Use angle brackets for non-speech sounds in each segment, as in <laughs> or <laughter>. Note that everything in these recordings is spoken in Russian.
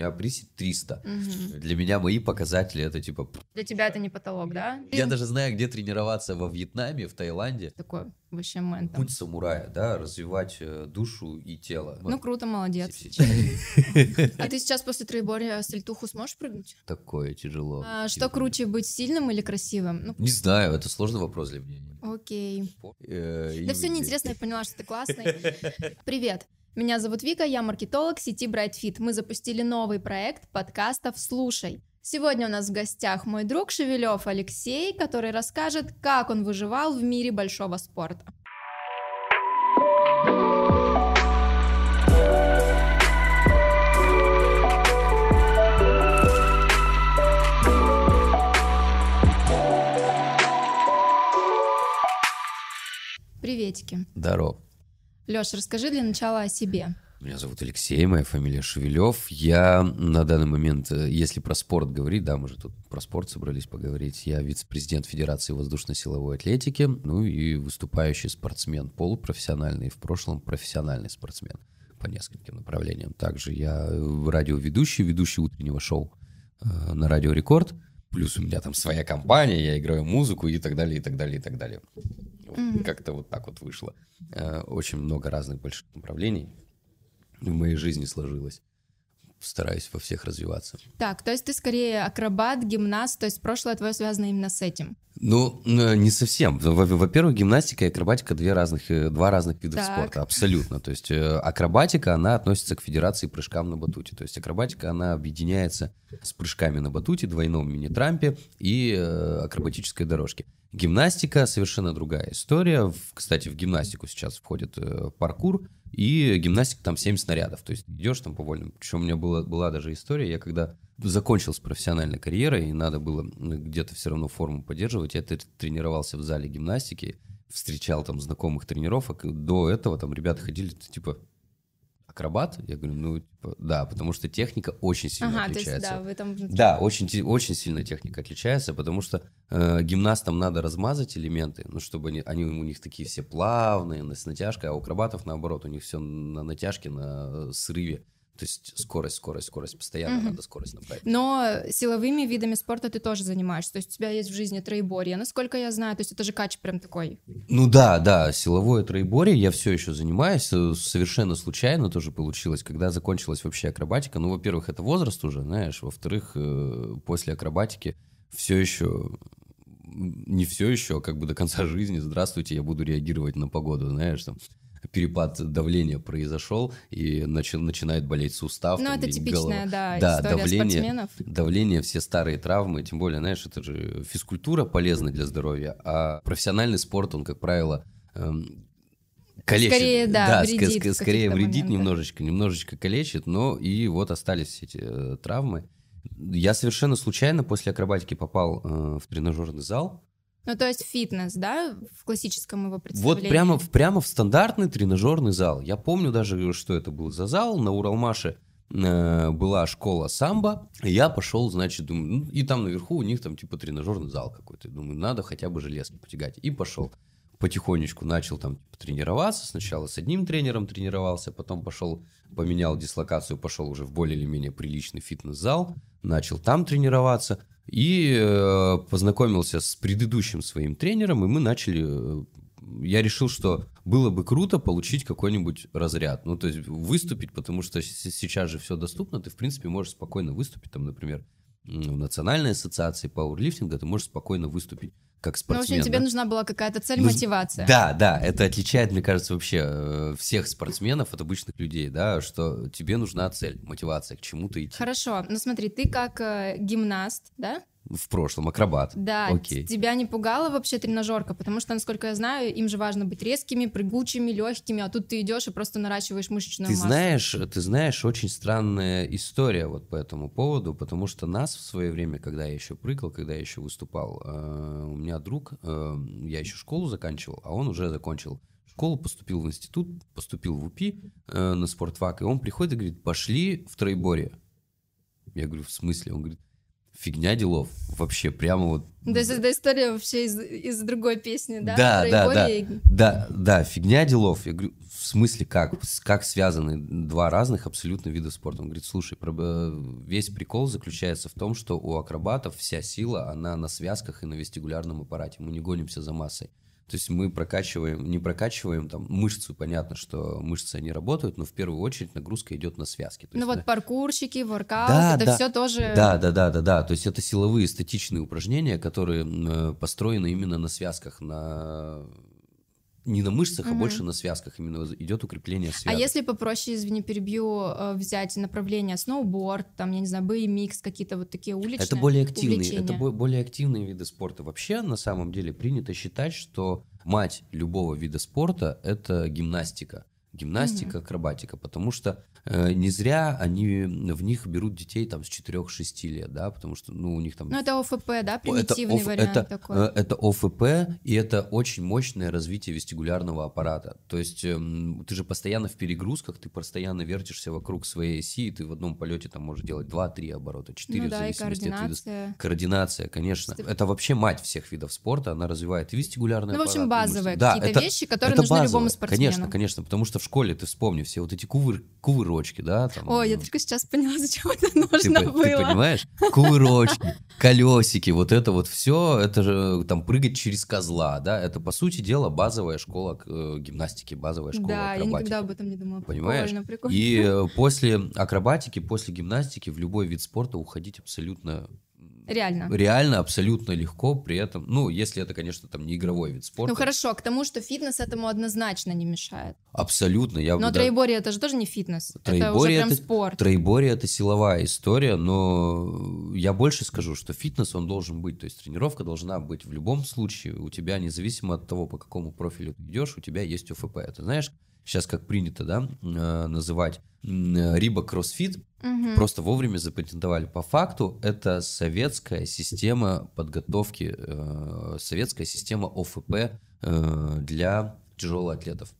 меня присед 300. Мгм. Для меня мои показатели это типа... Для тебя это не потолок, да? Я даже знаю, где тренироваться во Вьетнаме, в Таиланде. Такой вообще там. Путь самурая, да, развивать э, душу и тело. Ну, круто, молодец. А ты сейчас после троеборья сальтуху сможешь прыгнуть? Такое тяжело. А, что круче, быть сильным или красивым? Ну, Не знаю, это сложный вопрос для меня. окей. Э, Да все неинтересно, я поняла, что ты классный. <laughs> Привет. Меня зовут Вика, я маркетолог сети BrightFit. Мы запустили новый проект подкастов «Слушай». Сегодня у нас в гостях мой друг Шевелев Алексей, который расскажет, как он выживал в мире большого спорта. Приветики. Здоров. Леш, расскажи для начала о себе. Меня зовут Алексей, моя фамилия Шевелев. Я на данный момент, э, если про спорт говорить, да, мы же тут про спорт собрались поговорить, я вице-президент Федерации воздушно-силовой атлетики, ну и выступающий спортсмен, полупрофессиональный, в прошлом профессиональный спортсмен по нескольким направлениям. Также я э, радиоведущий, ведущий утреннего шоу э, на Радио Рекорд. Плюс у меня там своя компания, я играю музыку и так далее, и так далее, и так далее. Мгм. Как-то вот так вот вышло. Э, Очень много разных больших направлений в моей жизни сложилось. Стараюсь во всех развиваться. Так, то есть ты скорее акробат, гимнаст, то есть прошлое твое связано именно с этим. Ну, э, не совсем. Во- Во-первых, гимнастика и акробатика две разных, э, два разных вида спорта. Абсолютно. То есть акробатика, она относится к Федерации прыжкам на батуте. То есть акробатика, она объединяется с прыжками на батуте, двойном мини-трампе и акробатической дорожке. Гимнастика совершенно другая история. Кстати, в гимнастику сейчас входит э, паркур, и гимнастика там 7 снарядов. То есть идешь там по вольным. Причем у меня была, была даже история, я когда закончил с профессиональной карьерой, и надо было м, где-то все равно форму поддерживать, я тренировался в зале гимнастики, встречал там знакомых тренировок. и До этого там ребята ходили, типа, акробат? Я говорю, ну, типа, да, потому что техника очень сильно ага, то есть, отличается. да, в этом... внутри. Да, очень, очень сильно техника отличается, потому что э, гимнастам надо размазать элементы, ну, чтобы они, они у них такие все плавные, с натяжкой, а у акробатов наоборот, у них все на натяжке, на э, срыве. То есть скорость, скорость, скорость, постоянно Мгм. надо скорость набрать. Но силовыми видами спорта ты тоже занимаешься. То есть у тебя есть в жизни троеборье. Насколько я знаю, то есть это же кач прям такой. Ну да, да, силовое троеборье я все еще занимаюсь, э, совершенно случайно тоже получилось, когда закончилась вообще акробатика. Ну, во-первых, это возраст уже, знаешь, во-вторых, э, после акробатики все еще не все еще, а как бы до конца <laughs> жизни, здравствуйте, я буду реагировать на погоду, знаешь, там перепад давления произошел, и начал, начинает болеть сустав. Ну, там, это типичная, голова. да, Да, история давление. спортсменов. Давление, все старые травмы, тем более, знаешь, это же физкультура полезна для здоровья, а профессиональный спорт, он, как правило, эм, калечит. Скорее, да, ск- вредит ск- скорее вредит моментах. немножечко, немножечко калечит, но и вот остались эти э, травмы. Я совершенно случайно после акробатики попал э, в тренажерный зал. Ну, то есть фитнес, да, в классическом его Вот представлении. прямо, в- прямо в стандартный тренажерный зал. Я помню даже, что это был за зал. На Уралмаше э, была школа самбо. Я пошел, значит, думаю, ну, и там наверху у них там типа тренажерный зал какой-то. Думаю, надо хотя бы железки потягать. И пошел. Потихонечку начал там типа, тренироваться. Сначала с одним тренером тренировался, потом пошел, поменял дислокацию, пошел уже в более или менее приличный фитнес-зал. Начал там тренироваться. И э, познакомился с предыдущим своим тренером, и мы начали э, я решил, что было бы круто получить какой-нибудь разряд. Ну, то есть выступить, потому что сейчас же все доступно, ты, в принципе, можешь спокойно выступить, там, например, в Национальной ассоциации пауэрлифтинга ты можешь спокойно выступить как Ну, в спортсмен. общем, тебе да? нужна была какая-то цель, Нуж- мотивация. Да, да, это отличает, мне кажется, вообще э, всех спортсменов от обычных людей, да, что тебе нужна цель, мотивация к чему-то идти. Хорошо, ну смотри, ты как э, гимнаст, да? В прошлом акробат. Да, Окей. тебя не пугала вообще тренажерка, потому что, насколько я знаю, им же важно быть резкими, прыгучими, легкими, а тут ты идешь и просто наращиваешь мышечную Ты массу. знаешь, ты знаешь, очень странная история вот по этому поводу, потому что нас в свое время, когда я еще прыгал, когда я еще выступал, э, у меня друг, э, я еще школу заканчивал, а он уже закончил школу, поступил в институт, поступил в УПИ э, на спортфак, и он приходит и говорит, пошли в троеборье. Я говорю, в смысле? Он говорит, Фигня делов. Вообще, прямо вот... То есть эта история вообще из, из другой песни, да? Да, Про да, да. и- Да, да, фигня делов. Я говорю, в смысле как? Как связаны два разных абсолютно вида спорта? Он говорит, слушай, э, весь прикол заключается в том, что у акробатов вся сила, она на связках и на вестибулярном аппарате. Мы не гонимся за массой. То есть мы прокачиваем, не прокачиваем там мышцу, понятно, что мышцы они работают, но в первую очередь нагрузка идет на связки. То Ну есть вот паркурщики, воркаут, Да, это да. все тоже... Да, да, да, да, да. То есть это силовые статичные упражнения, которые э, построены именно на связках, на не на мышцах, а Мгм. больше на связках. Именно идет укрепление А связок. если попроще, извини, перебью, э, взять направление сноуборд, там, я не знаю, BMX, какие-то вот такие уличные Это более активные, это увлечения? бо- более активные виды спорта. Вообще, на самом деле, принято считать, что мать любого вида спорта – это гимнастика. Гимнастика, акробатика, потому что э, не зря они в них берут детей там с 4-6 лет, да, потому что, ну, у них там Ну, это ОФП, да, Это примитивный оф- вариант это, такой. э, это ОФП, и это очень мощное развитие вестибулярного аппарата. То есть эм, ты же постоянно в перегрузках, ты постоянно вертишься вокруг своей оси, и ты в одном полете там можешь делать 2-3 оборота, 4 ну в да, и зависимости от вида. координация. Конечно. Степ- Это вообще мать всех видов спорта, она развивает и вестибулярный Ну, в общем, аппарат, и мышцы. базовые Да, какие-то это- вещи, которые это нужны любому базово. спортсмену. Конечно, конечно, потому что в школе, ты вспомни, все вот эти кувыр, кувырочки, да, там, Ой, я ну, только сейчас поняла, <laughs> зачем это ты, нужно по- было. ты понимаешь? Кувырочки, колесики, вот это вот все, это же там прыгать через козла, да, это по сути дела базовая школа э, гимнастики, базовая школа Да, я акробатики. никогда об этом не думала. Понимаешь? Прикольно, прикольно. И э, после акробатики, после гимнастики в любой вид спорта уходить абсолютно Реально. реально, абсолютно легко, при этом, ну, если это, конечно, там не игровой вид спорта. Ну хорошо, к тому, что фитнес этому однозначно не мешает. Абсолютно, я Но да- троеборье это же тоже не фитнес. это уже Троеборье прям это- спорт. Троеборье это силовая история, но я больше скажу, что фитнес он должен быть, то есть тренировка должна быть в любом случае. У тебя, независимо от того, по какому профилю ты идешь, у тебя есть ОФП. Это знаешь, сейчас как принято, да, э, называть Риба Кроссфит, Мгм. просто вовремя запатентовали. По факту это советская система подготовки, э, советская система ОФП э, для тяжелоатлетов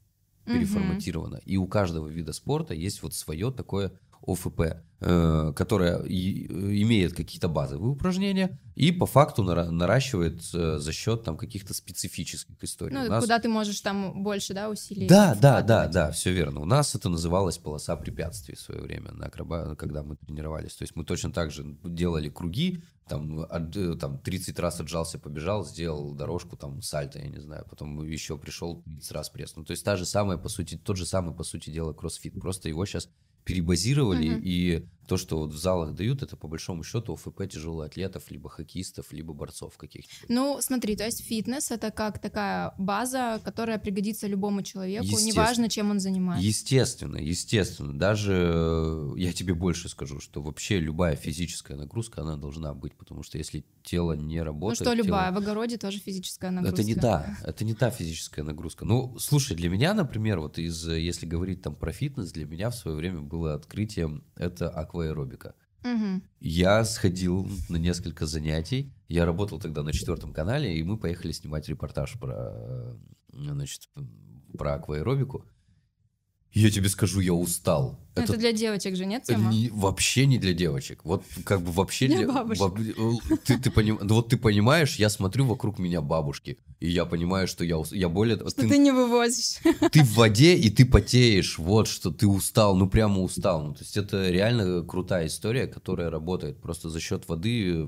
Мгм. переформатировано. И у каждого вида спорта есть вот свое такое ОФП, э, которое и- э, имеет какие-то базовые упражнения и по факту нара- наращивает э, за счет там каких-то специфических историй. Ну, нас- куда ты можешь там больше, да, усилий да, да, да, да, все верно. У нас это называлось полоса препятствий в свое время, на акроба... когда мы тренировались. То есть мы точно так же делали круги, там, от- там 30 раз отжался, побежал, сделал дорожку, там, сальто, я не знаю, потом еще пришел 30 раз пресс. Ну, то есть та же самая, по сути, тот же самый, по сути дела, кроссфит. Просто его сейчас перебазировали, Мгм. и то, что вот в залах дают, это по большому счету ОФП тяжелоатлетов, либо хоккеистов, либо борцов каких-то. Ну, смотри, то есть фитнес это как такая база, которая пригодится любому человеку, неважно, чем он занимается. Естественно, естественно. Даже э, я тебе больше скажу, что вообще любая физическая нагрузка, она должна быть, потому что если тело не Ну работает... что, тело- любая, в огороде тоже физическая нагрузка. Это не та, <laughs> это не та физическая нагрузка. Ну, слушай, для меня, например, вот из, э, если говорить там про фитнес, для меня в свое время было открытием это акваэробика. Мгм. Я сходил на несколько занятий. Я работал тогда на четвертом канале, и мы поехали снимать репортаж про, э, значит, про акваэробику. Я тебе скажу, я устал. Ну, Это для девочек же нет тема? не- вообще не для девочек. Вот как бы вообще Для для... бабушек. ты, ты поним- ну, вот ты понимаешь, я смотрю вокруг меня бабушки, и я понимаю, что я, я более... Что ты, ты не вывозишь. ты в воде, и ты потеешь, вот что ты устал, ну прямо устал. Ну, то есть это реально крутая история, которая работает. Просто за счет воды э,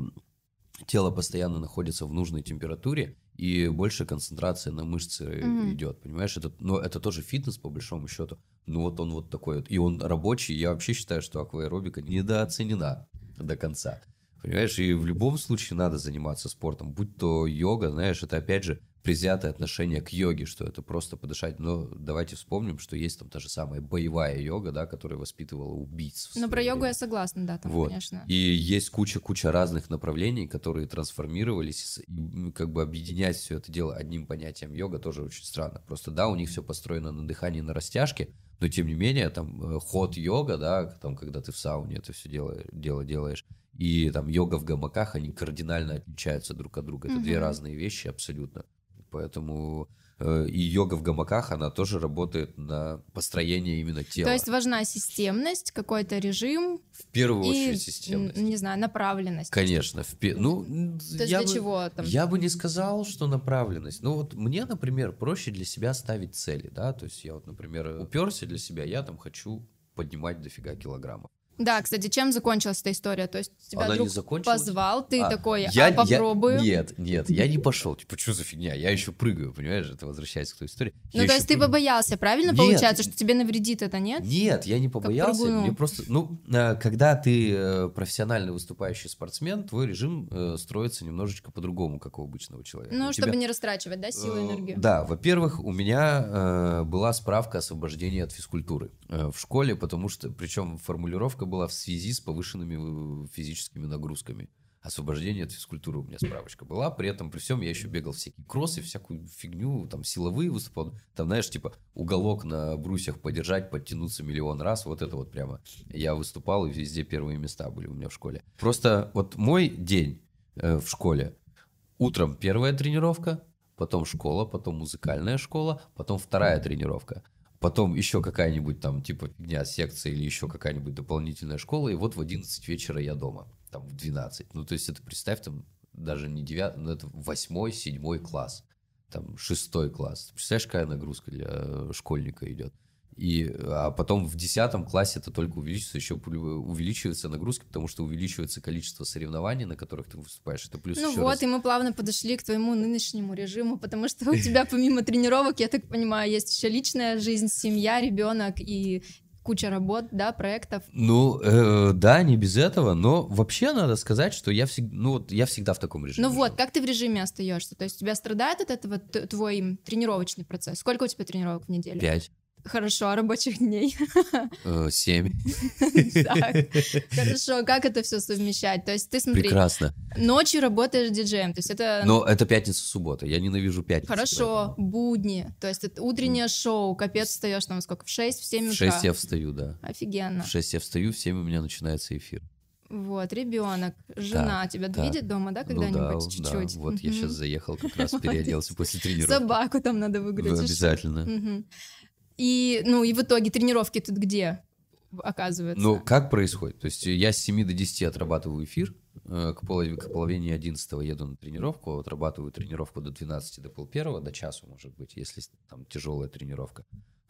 тело постоянно находится в нужной температуре, и больше концентрация на мышцы Мгм. идет, понимаешь? Это, но это тоже фитнес, по большому счету. Ну вот он вот такой вот. И он рабочий. Я вообще считаю, что акваэробика недооценена до конца. Понимаешь, и в любом случае надо заниматься спортом, будь то йога, знаешь, это опять же презятое отношение к йоге, что это просто подышать. Но давайте вспомним, что есть там та же самая боевая йога, да, которая воспитывала убийц. в Ну, про йогу я согласна, да, там, Вот. конечно. И есть куча-куча разных направлений, которые трансформировались, и, как бы объединять все это дело одним понятием йога тоже очень странно. Просто да, у них все построено на дыхании, на растяжке, но тем не менее там э, ход йога, да, там когда ты в сауне это все дело, дело делаешь, и там йога в гамаках, они кардинально отличаются друг от друга. Это две Мгм. разные вещи абсолютно. Поэтому э, и йога в гамаках, она тоже работает на построение именно тела. То есть важна системность, какой-то режим. В первую и, очередь системность. Не знаю, направленность. Конечно. В. Ну, То есть я для бы... чего там? Я бы не сказал, что направленность. Ну вот мне, например, проще для себя ставить цели, да, то есть я вот, например, уперся для себя, я там хочу поднимать дофига килограммов. Да, кстати, чем закончилась эта история? То есть тебя Она друг позвал, ты А, такой, Я, а я- попробую. Нет, нет, я не пошел. Типа, что за фигня? Я еще прыгаю, понимаешь? Это возвращается к той истории. Ну, Я то есть ты прыгаю. побоялся, правильно Нет. получается, что тебе навредит это, нет? Нет, я не побоялся. Мне просто, ну, э, когда ты э, профессиональный выступающий спортсмен, твой режим э, строится немножечко по-другому, как у обычного человека. Ну, У чтобы тебя- не растрачивать, да, силу и энергию. Да, во-первых, у меня была справка освобождения от физкультуры в школе, потому что, причем формулировка была в связи с повышенными э, физическими нагрузками. Освобождение от физкультуры у меня справочка была. При этом, при всем, я еще бегал всякие кроссы, всякую фигню, там, силовые выступал. Там, знаешь, типа, уголок на брусьях подержать, подтянуться миллион раз. Вот это вот прямо. Я выступал, и везде первые места были у меня в школе. Просто вот мой день э, в школе. Утром первая тренировка, потом школа, потом музыкальная школа, потом вторая тренировка, потом еще какая-нибудь там типа фигня, секция или еще какая-нибудь дополнительная школа, и вот в 11 вечера я дома, там в 12. Ну, то есть это, представь, там даже не 9, ну, это 8 седьмой класс, там шестой класс. Ты Представляешь, какая нагрузка для э, школьника идет? И, а потом в 10 классе это только увеличится, еще плю- увеличивается нагрузка, потому что увеличивается количество соревнований, на которых ты выступаешь. Это плюс Ну вот, раз- и мы плавно подошли к твоему нынешнему режиму, потому что у тебя помимо тренировок, я так понимаю, есть еще личная жизнь, семья, ребенок и куча работ, да, проектов. Ну, э, да, не без этого, но вообще надо сказать, что я всегда, ну вот я всегда в таком режиме. Ну вот, как ты в режиме остаешься? То есть у тебя страдает от этого твой тренировочный процесс? Сколько у тебя тренировок в неделю? Пять, Хорошо, а рабочих дней? <laughs> э, семь. <laughs> <laughs> Хорошо, как это все совмещать? То есть ты, смотри, Прекрасно. ночью работаешь диджеем, то есть это Но это пятница-суббота. Я ненавижу пятницу. хорошо, будни, то есть это утреннее шоу, капец, встаешь там сколько, в 6, в 7 В утра? 6 я встаю, да. Офигенно. В 6 я встаю, в 7 у меня начинается эфир. Вот, ребенок, жена тебя да. видит дома, да, Ну да, когда-нибудь да, чуть-чуть? Вот я сейчас заехал, как раз переоделся после тренировки. Собаку там надо выгулять. Обязательно. И, ну, и в итоге тренировки тут где оказывается? Ну, как происходит? То есть я с 7 до 10 отрабатываю эфир, к, половине, к половине 11 еду на тренировку, отрабатываю тренировку до 12, до полпервого, до часу, может быть, если там тяжелая тренировка.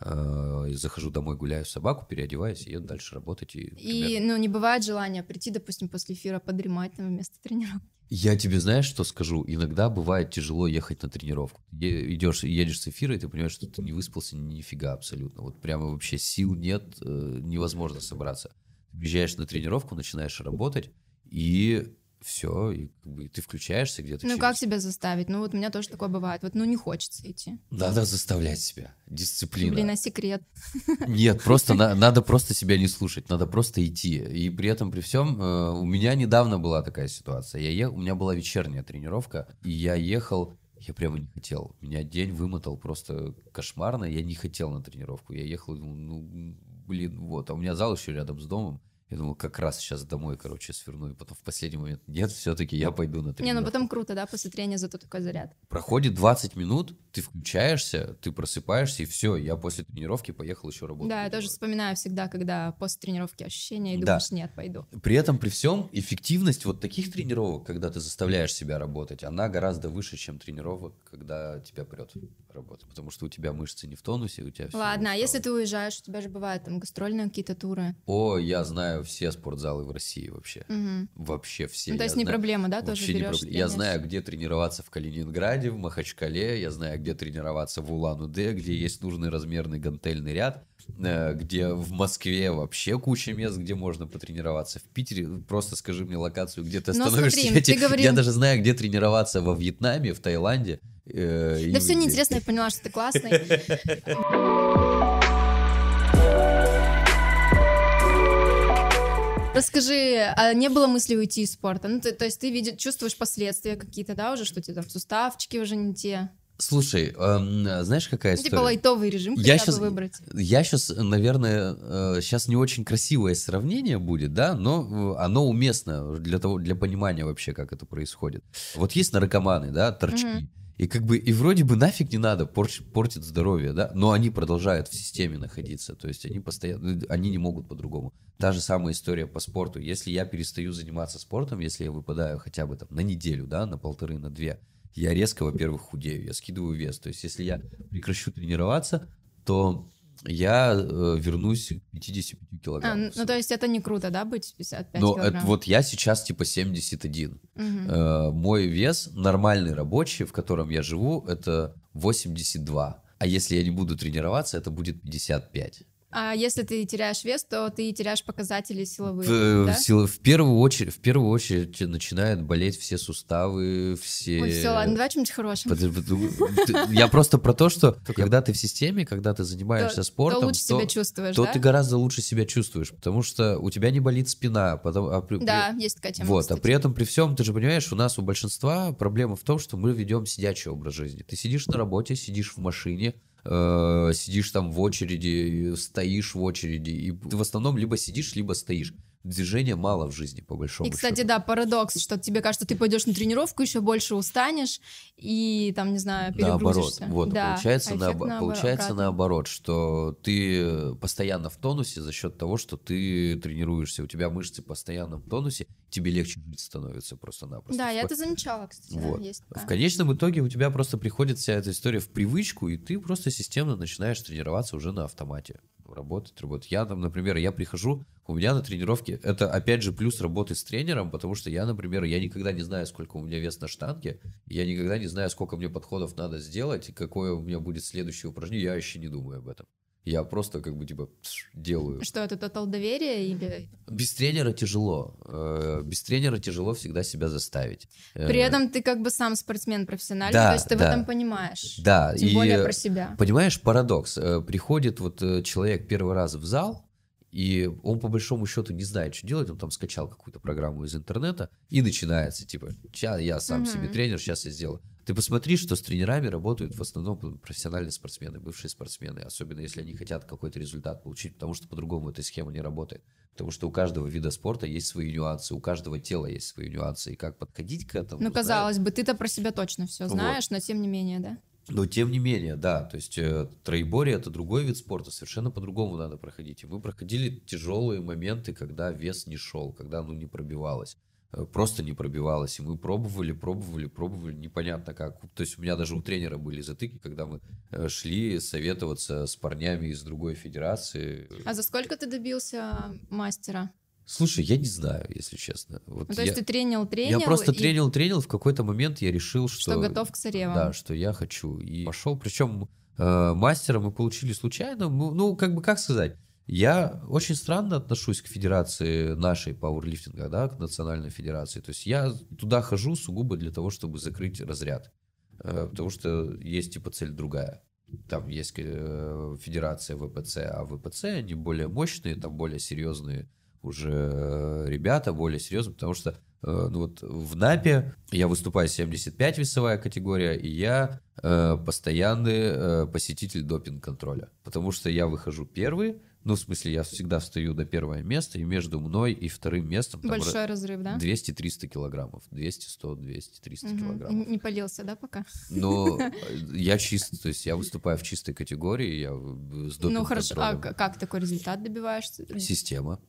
Э, и захожу домой, гуляю собаку, переодеваюсь и еду дальше работать. И, И, ну, не бывает желания прийти, допустим, после эфира подремать там вместо тренировки. Я тебе знаешь, что скажу? Иногда бывает тяжело ехать на тренировку. Е- идешь, едешь с эфира, и ты понимаешь, что ты не выспался нифига абсолютно. Вот прямо вообще сил нет, э, невозможно собраться. Приезжаешь на тренировку, начинаешь работать, и все, и как бы ты включаешься где-то. Ну, через- как себя заставить? Ну, вот у меня тоже такое бывает. Вот, ну, не хочется идти. Надо заставлять себя. Дисциплина. Блин, а секрет? <laughs> Нет, просто на- надо просто себя не слушать, надо просто идти. И при этом, при всем, э, у меня недавно была такая ситуация. Я е- У меня была вечерняя тренировка, и я ехал, я прямо не хотел. Меня день вымотал просто кошмарно, я не хотел на тренировку. Я ехал, ну, блин, вот. А у меня зал еще рядом с домом. Я думал, как раз сейчас домой, короче, сверну. И потом в последний момент, нет, все-таки я пойду на тренировку. Не, ну потом круто, да, после трения зато такой заряд. Проходит 20 минут, ты включаешься, ты просыпаешься, и все, я после тренировки поехал еще работать. Да, я тоже вспоминаю всегда, когда после тренировки ощущения, и Да. думаешь, нет, пойду. При этом, при всем, эффективность вот таких тренировок, когда ты заставляешь себя работать, она гораздо выше, чем тренировок, когда тебя прет работать. Потому что у тебя мышцы не в тонусе, у тебя всё Ладно, а если ты уезжаешь, у тебя же бывают там гастрольные какие-то туры. О, я знаю все спортзалы в России вообще. Мгм. Вообще все. Ну, то я есть не знаю- проблема, да, тоже не берешь. проблема. Я знаю, где тренироваться в Калининграде, в Махачкале, я знаю, где тренироваться в Улан-Удэ, где есть нужный размерный гантельный ряд, э, где в Москве вообще куча мест, где можно потренироваться. В Питере просто скажи мне локацию, где ты Ну, остановишься. смотри, я, ты говорил- я даже знаю, где тренироваться во Вьетнаме, в Таиланде. э, и Да все везде. неинтересно, я поняла, что ты классный. <laughs> Расскажи, а не было мысли уйти из спорта? Ну, ты- то есть ты видишь, чувствуешь последствия какие-то, да, уже, что тебе там суставчики уже не те? Слушай, эм, знаешь, какая Ну, история? типа лайтовый режим Я щас- выбрать. Я сейчас, наверное, сейчас не очень красивое сравнение будет, да, но э, оно уместно для того, для понимания вообще, как это происходит. Вот есть наркоманы, да, торчки. Мгм. И как бы, и вроде бы нафиг не надо, порч, портит здоровье, да, но они продолжают в системе находиться, то есть они постоянно, они не могут по-другому. Та же самая история по спорту. Если я перестаю заниматься спортом, если я выпадаю хотя бы там на неделю, да, на полторы, на две, я резко, во-первых, худею, я скидываю вес. То есть если я прекращу тренироваться, то я э, вернусь к 55 А, килограммам. ну то есть это не круто, да, быть 55 Но килограмм? это, вот я сейчас типа 71. Мгм. Э, мой вес нормальный рабочий, в котором я живу, это 82. А если я не буду тренироваться, это будет 55. А если ты теряешь вес, то ты теряешь показатели силовые, В, да? в силу- в первую очередь, в первую очередь начинают болеть все суставы, все. Ой, все, ладно, давай чем-нибудь ты- Я просто про то, что когда ты в системе, когда ты занимаешься То- спортом, то лучше себя чувствуешь, то да? ты гораздо лучше себя чувствуешь, потому что у тебя не болит спина. а Да, есть такая тема, вот, а при этом, при всем, ты же понимаешь, у нас у большинства проблема в том, что мы ведем сидячий образ жизни. Ты сидишь на работе, сидишь в машине, э, сидишь там в очереди, стоишь в очереди, и ты в основном либо сидишь, либо стоишь. Движения мало в жизни, по большому И, кстати, счету. да, парадокс, что тебе кажется, ты пойдешь на тренировку, еще больше устанешь, и там, не знаю, Наоборот, перегрузишься. вот, Да, получается, а эффект наоборот, получается обратно. наоборот, что ты постоянно в тонусе за счет того, что ты тренируешься, у тебя мышцы постоянно в тонусе, тебе легче жить становится просто-напросто. Да, я это замечала, кстати, да, Вот. есть В конечном итоге у тебя просто приходит вся эта история в привычку, и ты просто системно начинаешь тренироваться уже на автомате. Работать, работать. Я там, например, я прихожу, у меня на тренировке, это опять же плюс работы с тренером, потому что я, например, я никогда не знаю, сколько у меня вес на штанге, я никогда не знаю, сколько мне подходов надо сделать, и какое у меня будет следующее упражнение, я вообще не думаю об этом. Я просто как бы типа пш, делаю. Что это, тотал доверие или... Без тренера тяжело. Э, Без тренера тяжело всегда себя заставить. При Э, этом ты как бы сам спортсмен профессиональный, да, то есть ты в да. этом понимаешь. Да, Тем и более про себя. Понимаешь, парадокс. Э, Приходит вот человек первый раз в зал, и он по большому счету не знает, что делать. Он там скачал какую-то программу из интернета, и начинается, типа, я сам себе Мгм. тренер, сейчас я сделаю. Ты посмотри, что с тренерами работают в основном профессиональные спортсмены, бывшие спортсмены, особенно если они хотят какой-то результат получить, потому что по-другому эта схема не работает. Потому что у каждого вида спорта есть свои нюансы, у каждого тела есть свои нюансы, и как подходить к этому. Ну, знаешь, казалось бы, ты-то про себя точно все Вот. знаешь, но тем не менее, да. но тем не менее, да, то есть э, троеборье это другой вид спорта, совершенно по-другому надо проходить. И мы проходили тяжелые моменты, когда вес не шел, когда ну не пробивалось, просто не пробивалось. И мы пробовали, пробовали, пробовали, непонятно как. То есть у меня даже у тренера были затыки, когда мы э, шли советоваться с парнями из другой федерации. А за сколько ты добился мастера? Слушай, я не знаю, если честно. Вот Ну, то я, есть ты тренил, тренил, я просто и тренил, тренил, в какой-то момент я решил, что... что готов к царевам. Да, что я хочу. И пошел, причем э, мастера мы получили случайно. Ну, ну, как бы, как сказать, я очень странно отношусь к федерации нашей пауэрлифтинга, да, к национальной федерации. То есть я туда хожу сугубо для того, чтобы закрыть разряд. Э, потому что есть типа цель другая. Там есть э, федерация ВПЦ, а ВПЦ они более мощные, там более серьезные уже ребята, более серьезные, потому что э, ну вот в НАПе я выступаю 75 весовая категория, и я э, постоянный э, посетитель допинг-контроля, потому что я выхожу первый, ну, в смысле, я всегда встаю до первого места, и между мной и вторым местом там Большой разрыв, да? 200-300 килограммов, 200, 100, 200, 300 Мгм. килограммов. Не полился, да, пока? Э, <laughs> я чист, то есть я выступаю в чистой категории, я с Ну хорошо, а как такой результат добиваешься? Система.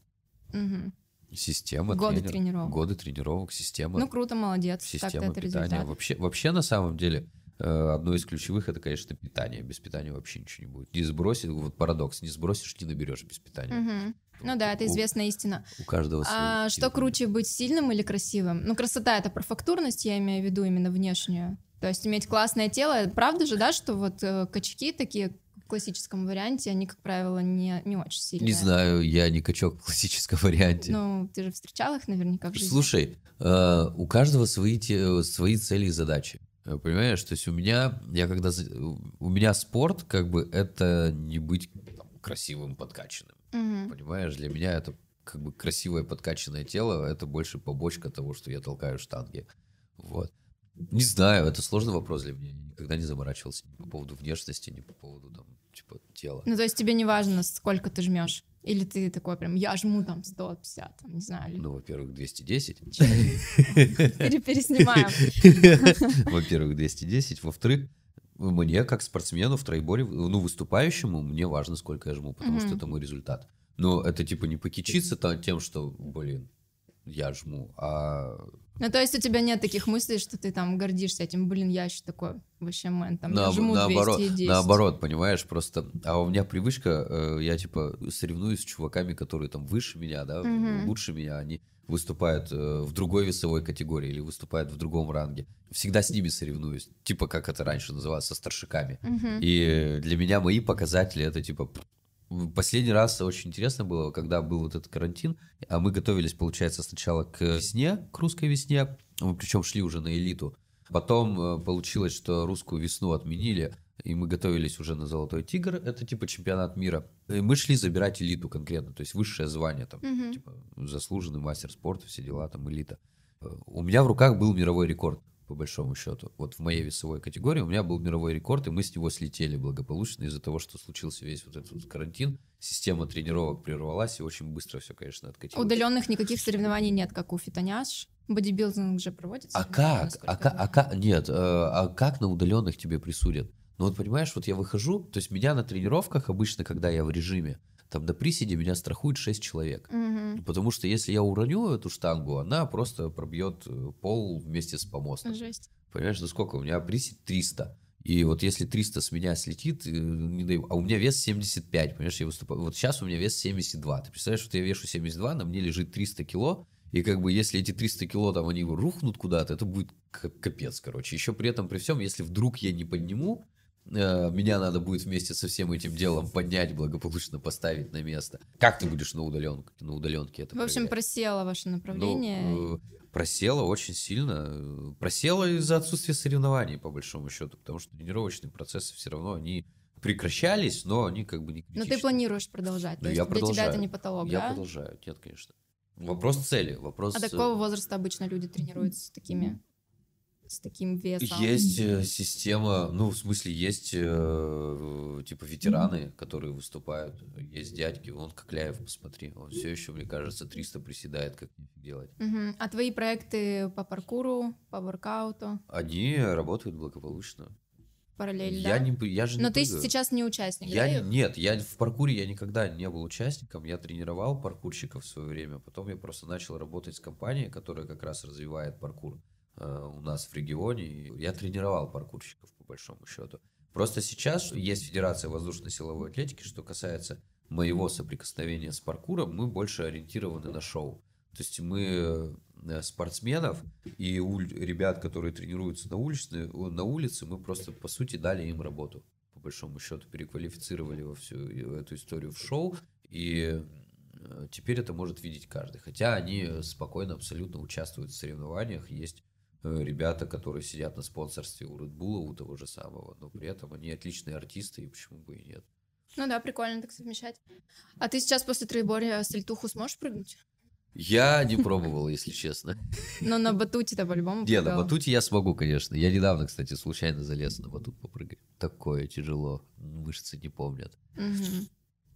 Система. Годы тренер, тренировок. Годы тренировок, система. Ну круто, молодец. Система питания. результат. Вообще, вообще, на самом деле, одно из ключевых это, конечно, питание. Без питания вообще ничего не будет. Не сбросишь, вот парадокс, не сбросишь, не наберешь без питания. Мгм. Ну да, это У- известная истина. У каждого А что круче, быть сильным или красивым? Ну, красота — это про фактурность, я имею в виду именно внешнюю. То есть иметь классное тело. Правда же, да, что вот э, качки такие в классическом варианте, они, как правило, не, не очень сильные. Не знаю, я не качок в классическом <laughs> варианте. Ну, ты же встречал их наверняка в жизни. Слушай, э, у каждого свои, те- свои цели и задачи. Э, Понимаешь, то есть у меня, я когда, у меня спорт, как бы, это не быть там, красивым, подкачанным. Мгм. Понимаешь, для меня это как бы красивое подкачанное тело, это больше побочка того, что я толкаю штанги. Вот. Не знаю, это сложный вопрос для меня. Я никогда не заморачивался ни по поводу внешности, ни по поводу там, типа, тела. Ну, то есть тебе не важно, сколько ты жмешь? Или ты такой прям, я жму там 150, там, не знаю. Ну, во-первых, 210. Переснимаем. <laughs> Во-первых, 210. Во-вторых, мне, как спортсмену в тройборе, ну, выступающему, мне важно, сколько я жму, потому что это мой результат. Но это, типа, не покичиться тем, что, блин, я жму, а... Ну, то есть у тебя нет таких мыслей, что ты там гордишься этим, блин, я еще такой вообще мэн, там, На, жму наоборот, 210. наоборот, понимаешь, просто... А у меня привычка, э, я, типа, соревнуюсь с чуваками, которые там выше меня, да, Мгм. лучше меня, они выступают э, в другой весовой категории или выступают в другом ранге. Всегда с ними соревнуюсь, типа, как это раньше называлось, со старшиками. Мгм. И для меня мои показатели это типа Последний раз очень интересно было, когда был вот этот карантин, а мы готовились, получается, сначала к весне, к русской весне, мы причем шли уже на элиту. Потом э, получилось, что русскую весну отменили, и мы готовились уже на Золотой Тигр, это типа чемпионат мира. И мы шли забирать элиту конкретно, то есть высшее звание, там, Мгм. типа заслуженный мастер спорта, все дела, там элита. Э, У меня в руках был мировой рекорд, по большому счету. Вот в моей весовой категории у меня был мировой рекорд, и мы с него слетели благополучно из-за того, что случился весь вот этот вот карантин. Система тренировок прервалась, и очень быстро все, конечно, откатилось. Удаленных никаких соревнований нет, как у фитоняш. Бодибилдинг же проводится. А как? А как? А как? Нет, э, а как на удаленных тебе присудят? Ну вот понимаешь, вот я выхожу, то есть меня на тренировках обычно, когда я в режиме, там на приседе меня страхует 6 человек. Мгм. Потому что если я уроню эту штангу, она просто пробьет э, пол вместе с помостом. Жесть. Понимаешь, ну сколько? У меня присед 300. И вот если 300 с меня слетит, э, не дай- а у меня вес 75, понимаешь, я выступаю. Вот сейчас у меня вес 72. Ты представляешь, что я вешу 72, на мне лежит 300 кило, и как бы если эти 300 кило там они рухнут куда-то, это будет капец, короче. Еще при этом, при всем, если вдруг я не подниму, меня надо будет вместе со всем этим делом поднять, благополучно поставить на место. Как ты будешь на удаленке, на удаленке это В общем, проверять? просело ваше направление. Ну, э, просело очень сильно. э, Просело из-за отсутствия соревнований, по большому счету, потому что тренировочные процессы все равно, они прекращались, но они как бы не Но ты критичны. планируешь продолжать. Ну, То есть я для тебя это продолжаю. не потолок, Я да? продолжаю. Нет, конечно. Вопрос цели, вопрос... А до э, возраста обычно люди тренируются с такими с таким весом? Есть э, система, ну, в смысле, есть э, типа ветераны, которые выступают. Есть дядьки, он Кокляев, посмотри. Он все еще, мне кажется, 300 приседает, как делать. Мгм. А твои проекты по паркуру, по воркауту, Они работают благополучно. параллельно, Я, да? не, я же не Но ты прыгаю. сейчас не участник, Я да? не- нет, я в паркуре я никогда не был участником. Я тренировал паркурщиков в свое время. Потом я просто начал работать с компанией, которая как раз развивает паркур у нас в регионе. Я тренировал паркурщиков по большому счету. Просто сейчас есть Федерация воздушно-силовой атлетики, что касается моего соприкосновения с паркуром, мы больше ориентированы на шоу. То есть мы э, спортсменов и ребят, которые тренируются на, уличной, на улице, мы просто, по сути, дали им работу по большому счету переквалифицировали во всю эту историю в шоу, и э, теперь это может видеть каждый. Хотя они спокойно абсолютно участвуют в соревнованиях. Есть э, ребята, которые сидят на спонсорстве у Bull, у того же самого, но при этом они отличные артисты, и почему бы и нет. Ну да, прикольно так совмещать. А ты сейчас после троеборья сальтуху сможешь прыгнуть? Я не пробовал, если честно. Но на батуте-то по-любому Не, на батуте я смогу, конечно. Я недавно, кстати, случайно залез на батут попрыгать. Такое тяжело, мышцы не помнят.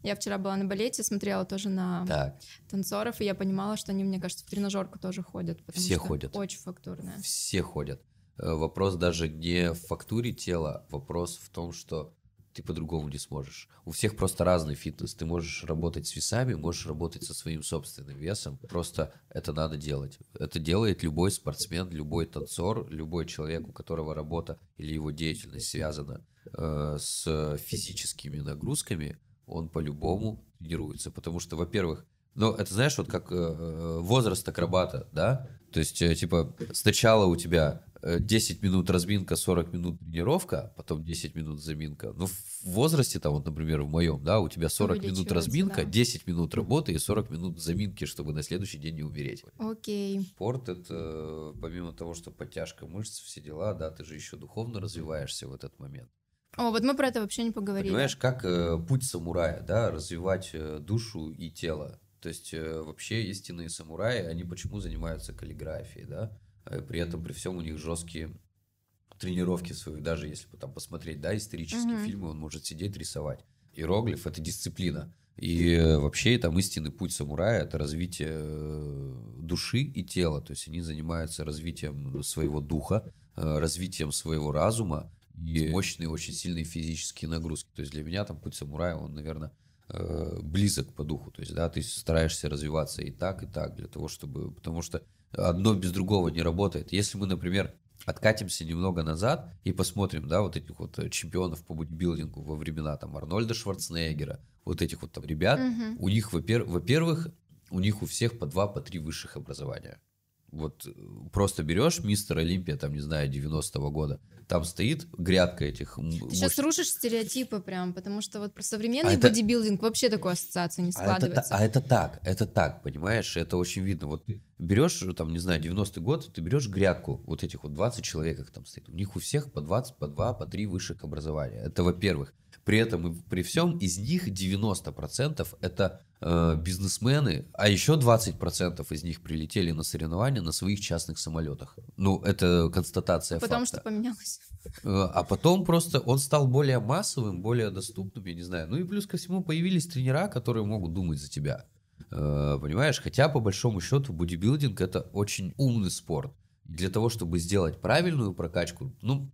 Я вчера была на балете, смотрела тоже на Так, танцоров, и я понимала, что они, мне кажется, в тренажерку тоже ходят. потому Все что ходят. Очень фактурная. Все ходят. Вопрос даже не в фактуре тела, вопрос в том, что ты по-другому не сможешь. У всех просто разный фитнес. Ты можешь работать с весами, можешь работать со своим собственным весом. Просто это надо делать. Это делает любой спортсмен, любой танцор, любой человек, у которого работа или его деятельность связана э, с физическими нагрузками, он по-любому тренируется. Потому что, во-первых, ну, это знаешь, вот как э, э, возраст акробата, да? То есть, э, типа, сначала у тебя э, 10 минут разминка, 40 минут тренировка, потом 10 минут заминка. Ну, в возрасте, там, вот, например, в моем, да, у тебя 40 минут разминка, да. 10 минут работы и 40 минут заминки, чтобы на следующий день не умереть. Окей. Спорт это, помимо того, что подтяжка мышц, все дела, да, ты же еще духовно развиваешься в этот момент. О, вот мы про это вообще не поговорили. Понимаешь, как э, путь самурая, да, развивать э, душу и тело. То есть э, вообще истинные самураи, они почему занимаются каллиграфией, да? Э, При этом, при всем у них жесткие тренировки свои, даже если там посмотреть, да, исторические Мгм. фильмы, он может сидеть рисовать. Иероглиф — это дисциплина. И э, вообще там истинный путь самурая — это развитие э, души и тела. То есть они занимаются развитием своего духа, э, развитием своего разума и мощные, очень сильные физические нагрузки. То есть для меня там путь самурая, он, наверное, э, близок по духу. То есть, да, ты стараешься развиваться и так, и так, для того, чтобы... Потому что одно без другого не работает. Если мы, например, откатимся немного назад и посмотрим, да, вот этих вот чемпионов по бодибилдингу во времена там Арнольда Шварценеггера, вот этих вот там ребят, Мгм. у них, во-пер- во-первых, у них у всех по два, по три высших образования. Вот э, просто берешь мистер Олимпия, там, не знаю, 90-го года, там стоит грядка этих... Ты сейчас мощных- рушишь стереотипы прям, потому что вот про современный А это- бодибилдинг вообще такой ассоциации не А это, складывается. а это так, это так, понимаешь, это очень видно. Вот ты берешь, там, не знаю, 90-й год, ты берешь грядку, вот этих вот 20 человек их там стоит, у них у всех по 20, по 2, по 3 высших образования. Это во-первых. При этом и при всем из них 90% это э, бизнесмены, а еще 20% из них прилетели на соревнования на своих частных самолетах. Ну, это констатация Потому факта. что поменялось. Э, А потом просто он стал более массовым, более доступным, я не знаю. Ну и плюс ко всему появились тренера, которые могут думать за тебя. Э, Понимаешь? Хотя по большому счету бодибилдинг это очень умный спорт. Для того, чтобы сделать правильную прокачку, ну,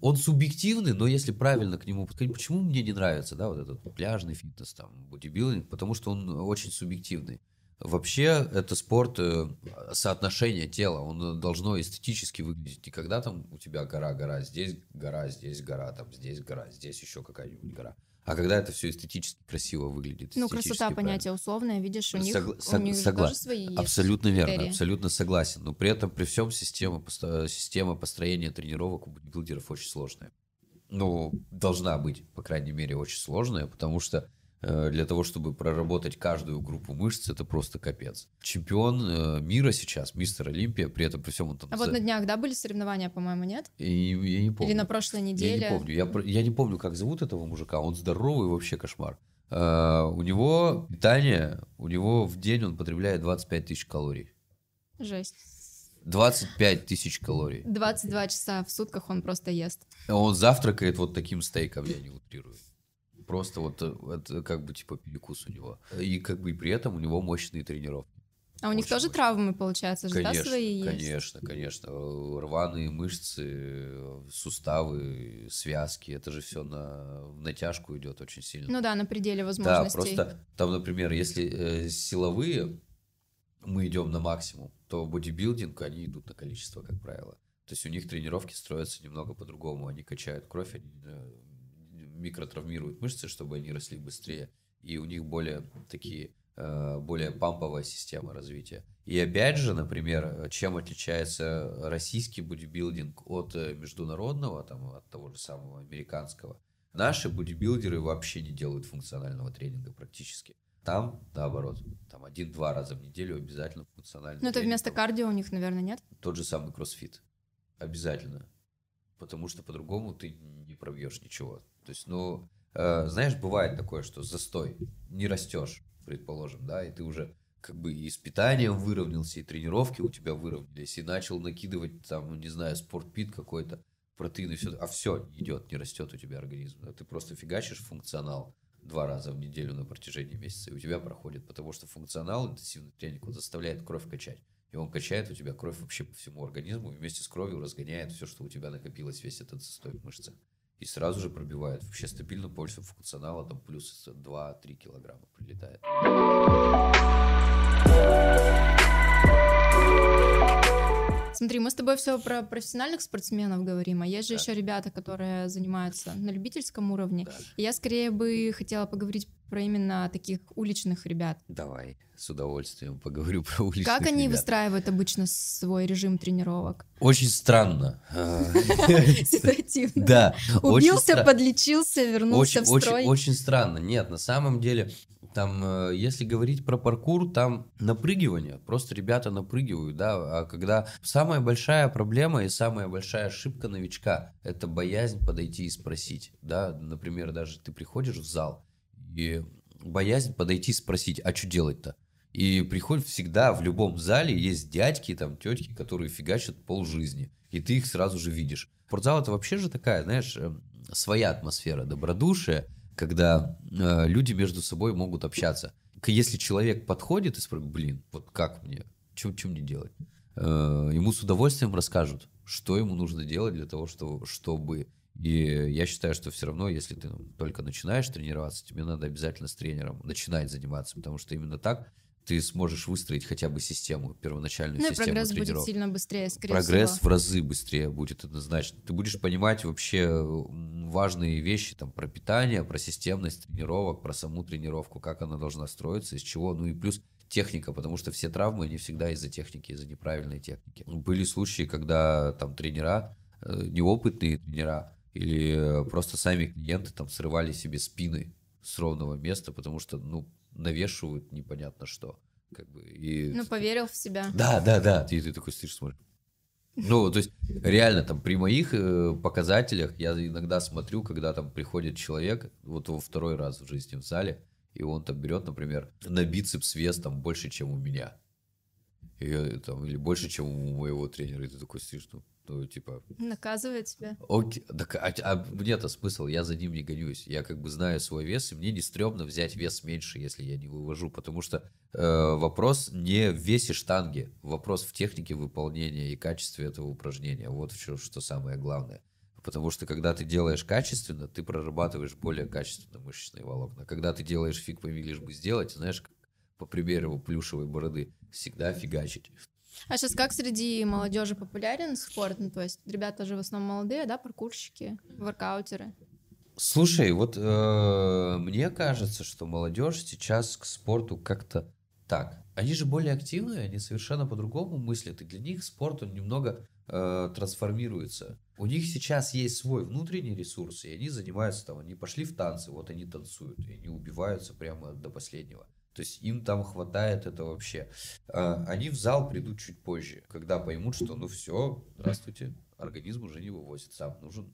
он субъективный, но если правильно к нему подходить, почему мне не нравится, да, вот этот пляжный фитнес, там, бодибилдинг, потому что он очень субъективный. Вообще, это спорт э, соотношения тела, он должно эстетически выглядеть. Не когда там у тебя гора, гора, здесь гора, здесь гора, там, здесь гора, здесь еще какая-нибудь гора. А когда это все эстетически красиво выглядит. Ну, красота правильно. понятие условное, видишь, у них, Согла- у них согла- тоже свои есть. Абсолютно верно, критерии. абсолютно согласен. Но при этом, при всем, система, система построения тренировок у бодибилдеров очень сложная. Ну, должна быть, по крайней мере, очень сложная, потому что для того, чтобы проработать каждую группу мышц, это просто капец. Чемпион э, мира сейчас, мистер Олимпия, при этом при всем он там... А вот на днях, да, были соревнования, по-моему, нет? И- я не помню. Или на прошлой Я неделе? не помню. Я, я не помню, как зовут этого мужика. Он здоровый вообще кошмар. Э, у него питание, у него в день он потребляет 25 тысяч калорий. Жесть. 25 тысяч калорий. 22 часа в сутках он просто ест. Он завтракает вот таким стейком, я не утрирую. Просто вот э, это как бы типа перекус у него. И как бы и при этом у него мощные тренировки. А у них тоже мощно. травмы, получается, же, да, Конечно, свои есть? конечно, конечно. Э, Рваные мышцы, э, суставы, связки, это же все на в натяжку идет очень сильно. Ну да, на пределе Да, возможностей. просто там, например, если э, силовые мы идем на максимум, то бодибилдинг, они идут на количество, как правило. То есть у них тренировки строятся немного по-другому. Они качают кровь, они э, микротравмируют мышцы, чтобы они росли быстрее. И у них более такие, э, более памповая система развития. И опять же, например, чем отличается российский бодибилдинг от э, международного, там, от того же самого американского, Наши бодибилдеры вообще не делают функционального тренинга практически. Там, наоборот, там один-два раза в неделю обязательно функциональный Ну это вместо кардио у них, наверное, нет? Тот же самый кроссфит. Обязательно. Потому что по-другому ты не пробьешь ничего. То есть, ну, э, знаешь, бывает такое, что застой, не растешь, предположим, да, и ты уже как бы и с питанием выровнялся, и тренировки у тебя выровнялись, и начал накидывать там, ну, не знаю, спортпит какой-то, протеин и все, а все идет, не растет у тебя организм. да. Ты просто фигачишь функционал два раза в неделю на протяжении месяца, и у тебя проходит, потому что функционал, интенсивный тренинг, он заставляет кровь качать. И он качает у тебя кровь вообще по всему организму, вместе с кровью разгоняет все, что у тебя накопилось, весь этот застой в мышцах. И сразу же пробивает. Вообще стабильно пользу функционала, там плюс 2-3 килограмма прилетает. Смотри, мы с тобой все про профессиональных спортсменов говорим, а есть же Да. еще ребята, которые занимаются на любительском уровне. Да. И Я скорее бы хотела поговорить про именно таких уличных ребят. Давай, с удовольствием поговорю <laughs> про уличных как они ребят. выстраивают обычно свой режим тренировок? Очень странно. <laughs> Ситуативно. Да, Убился, подлечился, вернулся в строй. очень странно. Нет, на самом деле, там, э, если говорить про паркур, там напрыгивание. Просто ребята напрыгивают, да. А когда самая большая проблема и самая большая ошибка новичка – это боязнь подойти и спросить, да. Например, даже ты приходишь в зал и боязнь подойти и спросить, а что делать-то? И приходит всегда, в любом зале есть дядьки, там, тетки, которые фигачат полжизни. И ты их сразу же видишь. Спортзал это вообще же такая, знаешь, э, своя атмосфера добродушия, когда э, люди между собой могут общаться. Если человек подходит и спрашивает, блин, вот как мне, что мне делать? Э, ему с удовольствием расскажут, что ему нужно делать для того, что, чтобы... И я считаю, что все равно, если ты ну, только начинаешь тренироваться, тебе надо обязательно с тренером начинать заниматься, потому что именно так ты сможешь выстроить хотя бы систему, первоначальную ну, систему прогресс будет сильно быстрее, скорее Прогресс всего. в разы быстрее будет однозначно. Ты будешь понимать вообще важные вещи там про питание, про системность тренировок, про саму тренировку, как она должна строиться, из чего, ну и плюс техника, потому что все травмы, они всегда из-за техники, из-за неправильной техники. Были случаи, когда там тренера, э, неопытные тренера или просто сами клиенты там срывали себе спины с ровного места, потому что, ну, навешивают непонятно что. Как бы, и... Ну, поверил в себя. Да, да, да. Ты, ты такой стоишь, смотришь. Ну, то есть, реально, там, при моих э, показателях я иногда смотрю, когда там приходит человек, вот во второй раз в жизни в зале, и он там берет, например, на бицепс вес там больше, чем у меня. И, там, или больше, чем у моего тренера. И ты такой сидишь, ну, ну, типа... Наказывает тебя. Окей, так, а, а мне-то смысл, я за ним не гонюсь. Я как бы знаю свой вес, и мне не стрёмно взять вес меньше, если я не вывожу, потому что э, вопрос не в весе штанги, вопрос в технике выполнения и качестве этого упражнения. Вот что, что самое главное. Потому что когда ты делаешь качественно, ты прорабатываешь более качественно мышечные волокна. Когда ты делаешь фиг пойми, лишь бы сделать, знаешь, как по примеру плюшевой бороды, всегда фигачить. А сейчас как среди молодежи популярен спорт? Ну, то есть ребята же в основном молодые, да, паркурщики, воркаутеры. Слушай, вот э, мне кажется, что молодежь сейчас к спорту как-то так. Они же более активные, они совершенно по-другому мыслят, и для них спорт он немного э, трансформируется. У них сейчас есть свой внутренний ресурс, и они занимаются там, они пошли в танцы, вот они танцуют, и они убиваются прямо до последнего. То есть им там хватает это вообще. А, они в зал придут чуть позже, когда поймут, что ну все, здравствуйте, организм уже не вывозит сам, нужен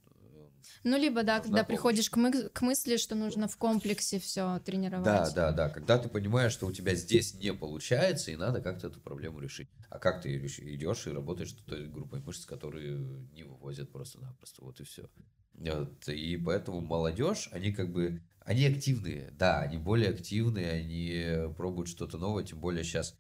ну, либо, да, когда помощь. приходишь к, мы- к мысли, что нужно в комплексе все тренировать. Да, да, да. Когда ты понимаешь, что у тебя здесь не получается, и надо как-то эту проблему решить. А как ты идешь и работаешь с той группой мышц, которые не вывозят просто-напросто. Вот и все. И поэтому молодежь, они как бы они активные, да, они более активные, они пробуют что-то новое, тем более сейчас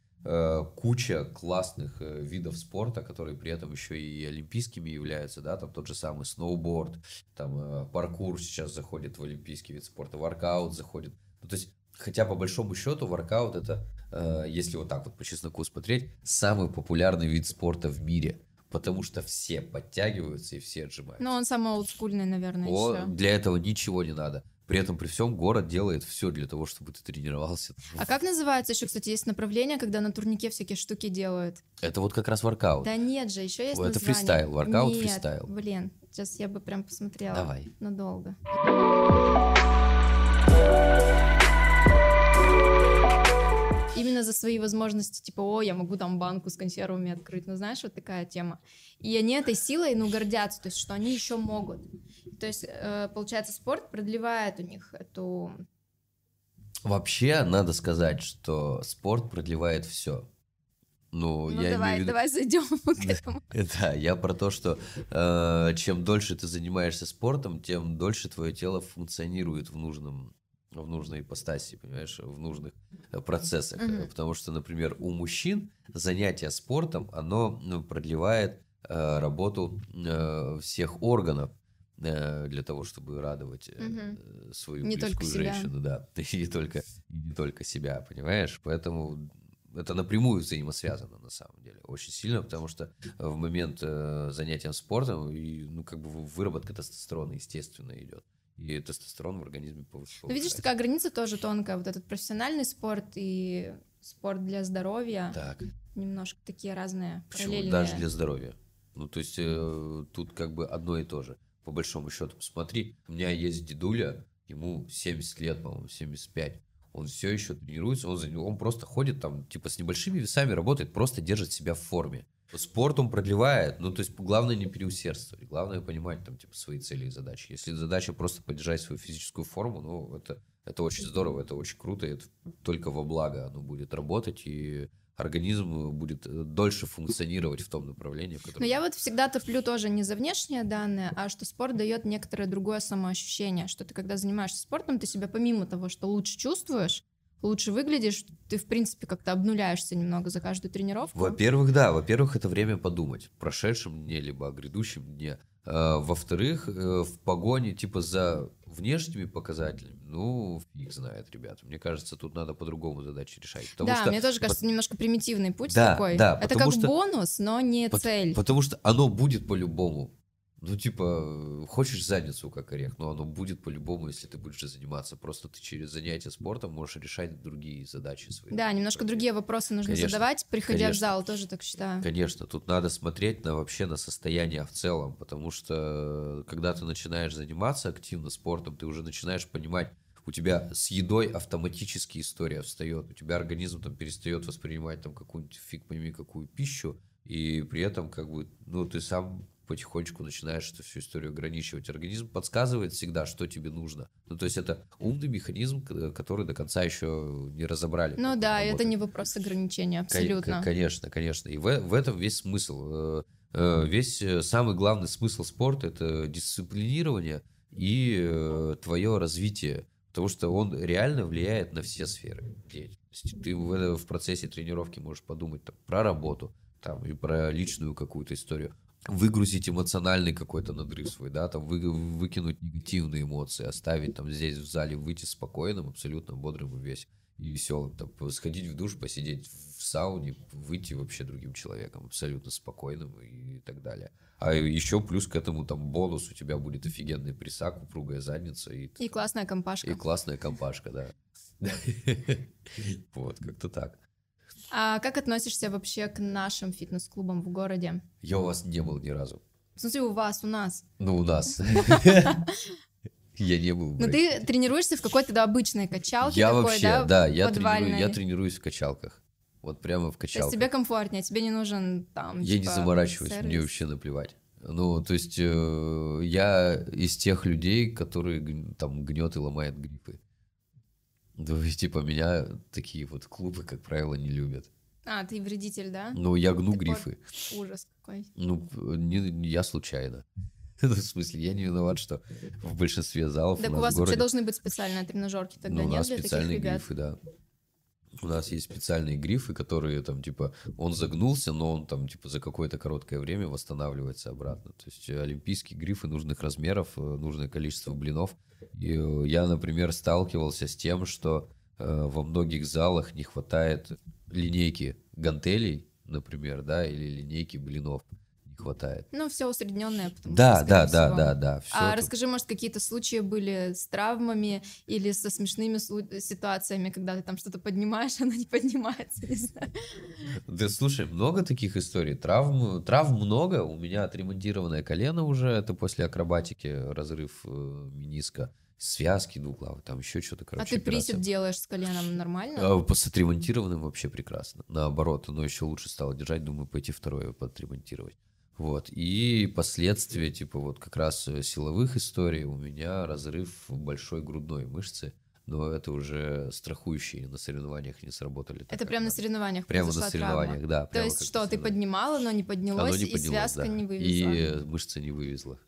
куча классных э, видов спорта, которые при этом еще и олимпийскими являются, да, там тот же самый сноуборд, там э, паркур сейчас заходит в олимпийский вид спорта, воркаут заходит. Ну, то есть, хотя по большому счету воркаут это, э, если вот так вот по чесноку смотреть, самый популярный вид спорта в мире потому что все подтягиваются и все отжимаются. Ну, он самый олдскульный, наверное, О, Для этого ничего не надо. При этом при всем город делает все для того, чтобы ты тренировался. А как называется еще, кстати, есть направление, когда на турнике всякие штуки делают? Это вот как раз воркаут. Да нет же, еще есть Это название. фристайл, воркаут нет, фристайл. Блин, сейчас я бы прям посмотрела. Давай. Надолго. Именно за свои возможности, типа, о, я могу там банку с консервами открыть, ну, знаешь, вот такая тема. И они этой силой, ну, гордятся, то есть, что они еще могут. То есть, э, получается, спорт продлевает у них эту... Вообще, надо сказать, что спорт продлевает все. Ну, ну я давай, виду... давай зайдем <laughs> к этому. <laughs> Да, я про то, что э, чем дольше ты занимаешься спортом, тем дольше твое тело функционирует в нужном в нужной ипостаси, понимаешь, в нужных э, процессах. Mm-hmm. Потому что, например, у мужчин занятие спортом, оно ну, продлевает э, работу э, всех органов э, для того, чтобы радовать э, свою не близкую женщину, себя. да, <laughs> и не только, и не только себя, понимаешь? Поэтому это напрямую взаимосвязано на самом деле очень сильно, потому что в момент э, занятия спортом и ну как бы выработка тестостерона естественно идет и тестостерон в организме повышается. Ну, видишь, такая граница тоже тонкая. Вот этот профессиональный спорт и спорт для здоровья. Так. Немножко такие разные Почему? параллельные. Даже для здоровья. Ну, то есть э, тут как бы одно и то же. По большому счету, посмотри, у меня есть дедуля, ему 70 лет, по-моему, 75. Он все еще тренируется, он, он просто ходит там, типа, с небольшими весами работает, просто держит себя в форме. Спорт он продлевает, ну, то есть, главное не переусердствовать, главное понимать там, типа, свои цели и задачи. Если задача просто поддержать свою физическую форму, ну, это, это очень здорово, это очень круто, это только во благо оно будет работать, и организм будет э, дольше функционировать в том направлении, в котором... Но я вот всегда топлю тоже не за внешние данные, а что спорт дает некоторое другое самоощущение, что ты когда занимаешься спортом, ты себя помимо того, что лучше чувствуешь, лучше выглядишь, ты, в принципе, как-то обнуляешься немного за каждую тренировку. Во-первых, да, во-первых, это время подумать, прошедшем дне, либо о грядущем дне. А, во-вторых, э, в погоне, типа, за внешними показателями, ну, фиг знает, ребята. Мне кажется, тут надо по-другому задачи решать. да, что... мне тоже кажется, немножко примитивный путь да, такой. Да, это как что... бонус, но не По- цель. Потому что оно будет по-любому. Ну, типа, хочешь задницу как орех, но оно будет по-любому, если ты будешь заниматься. Просто ты через занятия спортом можешь решать другие задачи свои. Да, немножко другие вопросы нужно Конечно, задавать, приходя конечно. в зал, тоже так считаю. Конечно, тут надо смотреть на вообще на состояние в целом, потому что когда ты начинаешь заниматься активно спортом, ты уже начинаешь понимать, у тебя с едой автоматически история встает, у тебя организм там перестает воспринимать там какую-нибудь фиг пойми какую пищу, и при этом как бы, ну, ты сам потихонечку начинаешь эту всю историю ограничивать. Организм подсказывает всегда, что тебе нужно. Ну, то есть это умный механизм, к- который до конца еще не разобрали. Ну да, это работает. не вопрос ограничения, абсолютно. кон- Конечно, конечно. И в, в этом весь смысл. Э, э, Весь э, самый главный смысл спорта это дисциплинирование и твое развитие. Потому что он реально влияет на все сферы деятельности. Ты в, это- в процессе тренировки можешь подумать там, про работу, там, и про личную какую-то историю. Выгрузить эмоциональный какой-то надрыв свой, да, там вы, выкинуть негативные эмоции, оставить там здесь в зале, выйти спокойным, абсолютно бодрым и весь и веселым, там, сходить в душ, посидеть в сауне, выйти вообще другим человеком, абсолютно спокойным и так далее. А еще плюс к этому там бонус, у тебя будет офигенный присак, упругая задница и, И классная компашка. и классная компашка, да. <laughs> Вот, как-то так. А как относишься вообще к нашим фитнес-клубам в городе? Я у вас не был ни разу. В смысле, у вас, у нас. Ну, у нас. <laughs> Я не был. Но Брейке. ты тренируешься в какой-то да, обычной качалке Я такой, вообще, да, да, я тренирую- я тренируюсь в качалках. Вот прямо в То есть качалках. тебе комфортнее, тебе не нужен там, Я не типа, заморачиваюсь, мне вообще наплевать. Ну, то есть э, я из тех людей, которые там гнет и ломает гриппы. Ну, и типа меня такие вот клубы, как правило, не любят. А, ты вредитель, да? Ну, я гну Ты грифы. Ужас какой. Ну, не, не я случайно. <laughs> Ну, в смысле, я не виноват, что в большинстве залов Так у у нас вас в вообще городе... должны быть специальные тренажерки тогда, Ну, у нет, нас для таких специальные грифы, да. У нас есть специальные грифы, которые там, типа, он загнулся, но он там, типа, за какое-то короткое время восстанавливается обратно. То есть э, олимпийские грифы нужных размеров, э, нужное количество блинов. И э, я, например, сталкивался с тем, что э, во многих залах не хватает линейки гантелей, например, да, или линейки блинов хватает. Ну, все усредненное, потому Да, что, да, да, всего. да, да. всё А это- расскажи, может, какие-то случаи были с травмами или со смешными ситуациями, когда ты там что-то поднимаешь, <laughs> оно не поднимается, не знаю. Да слушай, много таких историй. Травм, травм много. У меня отремонтированное колено уже. Это после акробатики разрыв э, мениска. Связки двуглавые, там еще что-то, А короче, ты присед операция. делаешь с коленом нормально? А, С отремонтированным вообще прекрасно. Наоборот, оно еще лучше стало держать. Думаю, пойти второе подремонтировать. Вот. И последствия, типа вот как раз э, силовых историй, у меня разрыв большой грудной мышцы. Но это уже страхующие на соревнованиях не сработали. Это прямо на соревнованиях Прямо на соревнованиях, травма. да. То есть что, ты поднимала, но не поднялось, Оно не и поднялось, связка да. не И вывезла? э, мышца не вывезла.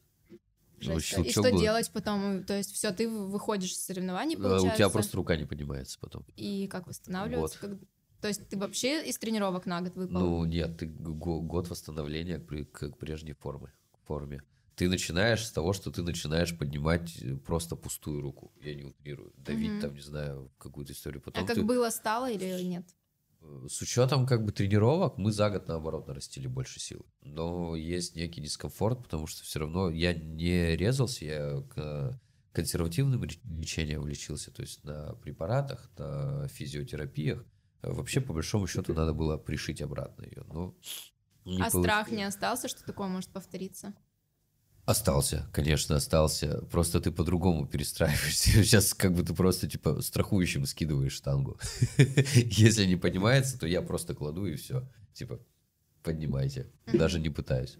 Ну. И что был. делать потом? То есть все, ты выходишь с соревнований, Э, получается? У тебя просто рука не поднимается потом. И как восстанавливаться? Вот. То есть ты вообще из тренировок на год выпал? Ну, нет, ты го- год восстановления к, прежней форме, форме. Ты начинаешь с того, что ты начинаешь поднимать э, просто пустую руку. Я не утрирую. Давить Мгм. там, не знаю, какую-то историю. а Потом как ты, было, стало или нет? э, с учетом как бы тренировок, мы за год наоборот нарастили больше силы. Но есть некий дискомфорт, потому что все равно я не резался, я к консервативным лечением лечился, то есть на препаратах, на физиотерапиях. Э, Вообще, по большому счету, надо было пришить обратно ее. Но не а страх получилось. не остался, что такое может повториться? Остался, конечно, остался. Просто ты по-другому перестраиваешься. <laughs> Сейчас как бы ты просто типа страхующим скидываешь штангу. <laughs> Если не поднимается, то я просто кладу и все. Типа, поднимайте. Даже не пытаюсь.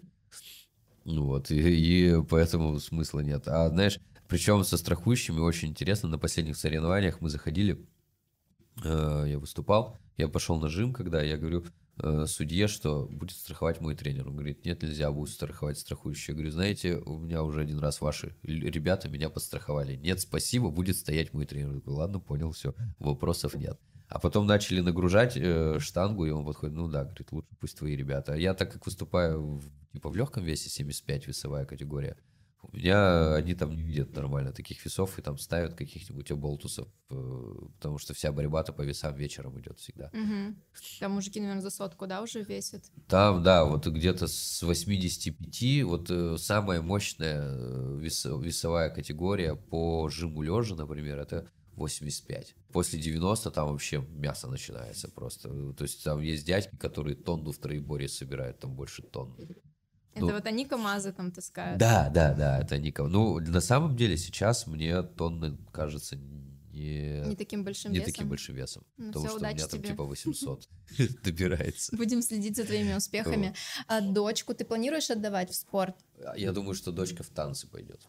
Ну вот, и, и поэтому смысла нет. А знаешь, причем со страхующими очень интересно, на последних соревнованиях мы заходили, я выступал, я пошел на жим, когда я говорю э, судье, что будет страховать мой тренер. Он говорит, нет, нельзя, будет страховать страхующий. Я говорю, знаете, у меня уже один раз ваши ребята меня подстраховали. Нет, спасибо, будет стоять мой тренер. Я говорю, ладно, понял, все, вопросов нет. А потом начали нагружать э, штангу, и он подходит, ну да, говорит, лучше пусть твои ребята. Я так как выступаю в, типа в легком весе 75 весовая категория, у меня они там не видят нормально таких весов и там ставят каких-нибудь оболтусов, э, потому что вся борьба-то по весам вечером идет всегда. Угу. Там мужики, наверное, за сотку, да, уже весят? Там, да, вот где-то с 85, вот э, самая мощная э, вес, весовая категория по жиму лежа, например, это 85. После 90 там вообще мясо начинается просто. То есть там есть дядьки, которые тонну в троеборье собирают, там больше тонны. Это ну, вот они КамАЗы там таскают. Да, да, да, это они Ну, на самом деле сейчас мне тонны кажется не, не таким большим не весом. таким большим весом. Ну, потому все, что у меня тебе. там типа 800 <laughs> <laughs> добирается. Будем следить за твоими успехами. А дочку ты планируешь отдавать в спорт? Я думаю, что дочка в танцы пойдет.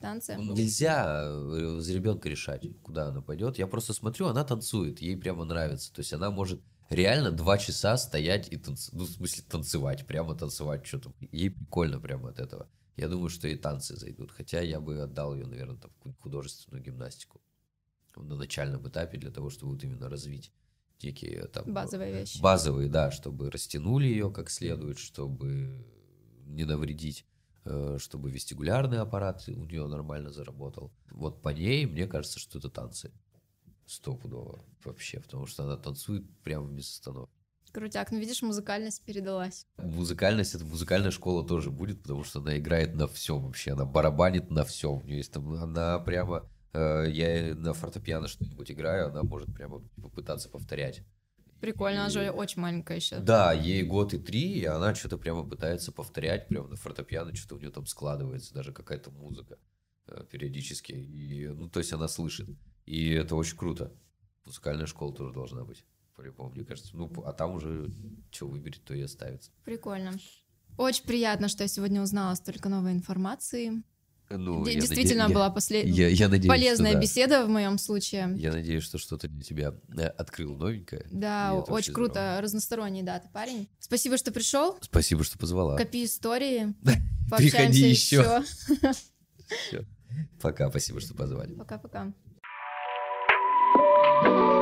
Танцы? Ну, нельзя э, за ребенка решать, куда она пойдет. Я просто смотрю, она танцует, ей прямо нравится. То есть она может реально два часа стоять и танцевать, ну, в смысле танцевать, прямо танцевать что-то. Ей прикольно прямо от этого. Я думаю, что и танцы зайдут. Хотя я бы отдал ее, наверное, там, в художественную гимнастику на начальном этапе для того, чтобы вот именно развить некие там... Базовые вещи. Базовые, да, чтобы растянули ее как следует, чтобы не навредить э, чтобы вестибулярный аппарат у нее нормально заработал. Вот по ней, мне кажется, что это танцы стопудово вообще, потому что она танцует прямо без остановки. Крутяк, ну видишь, музыкальность передалась. Музыкальность, это музыкальная школа тоже будет, потому что она играет на всем вообще, она барабанит на всем. У нее есть там, она прямо, э, я на фортепиано что-нибудь играю, она может прямо попытаться повторять. Прикольно, и... она же очень маленькая еще. Да, ей год и три, и она что-то прямо пытается повторять, прямо на фортепиано, что-то у нее там складывается, даже какая-то музыка э, периодически. И, ну, то есть она слышит. И это очень круто. Музыкальная школа тоже должна быть. По-любому, мне кажется. Ну, а там уже что выберет, то и оставится. Прикольно. Очень приятно, что я сегодня узнала столько новой информации. Ну, Действительно наде... была послед... я, я надеюсь, полезная что, да. беседа в моем случае. Я надеюсь, что что-то для тебя э, открыл новенькое. Да, очень круто, здорово. разносторонний, да, ты парень. Спасибо, что пришел. Спасибо, что позвала. Копи истории. <laughs> Приходи еще. <laughs> Пока, спасибо, что позвали. Пока-пока. thank you